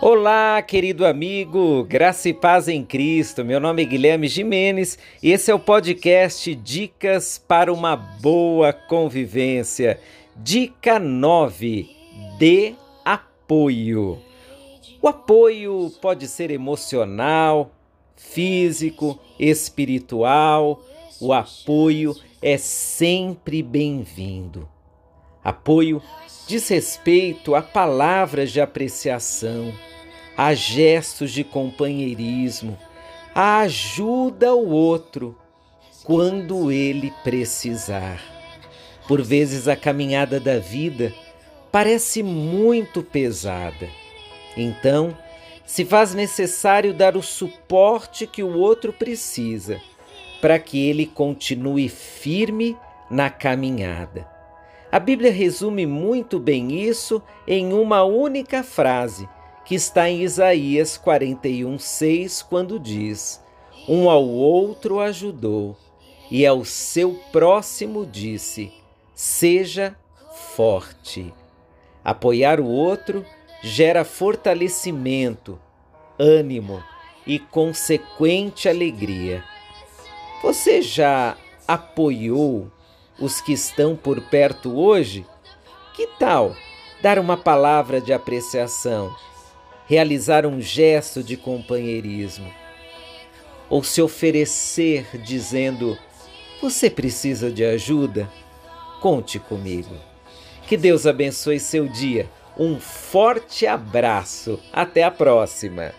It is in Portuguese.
Olá, querido amigo, graça e paz em Cristo. Meu nome é Guilherme Jimenez e esse é o podcast Dicas para uma Boa Convivência. Dica 9: Dê apoio. O apoio pode ser emocional, físico, espiritual. O apoio é sempre bem-vindo. Apoio diz respeito a palavras de apreciação a gestos de companheirismo, a ajuda ao outro quando ele precisar. Por vezes a caminhada da vida parece muito pesada. Então, se faz necessário dar o suporte que o outro precisa para que ele continue firme na caminhada. A Bíblia resume muito bem isso em uma única frase que está em Isaías 41, 6, quando diz: Um ao outro ajudou, e ao seu próximo disse: Seja forte. Apoiar o outro gera fortalecimento, ânimo e consequente alegria. Você já apoiou os que estão por perto hoje? Que tal dar uma palavra de apreciação? realizar um gesto de companheirismo, ou se oferecer dizendo: Você precisa de ajuda? Conte comigo. Que Deus abençoe seu dia. Um forte abraço. Até a próxima.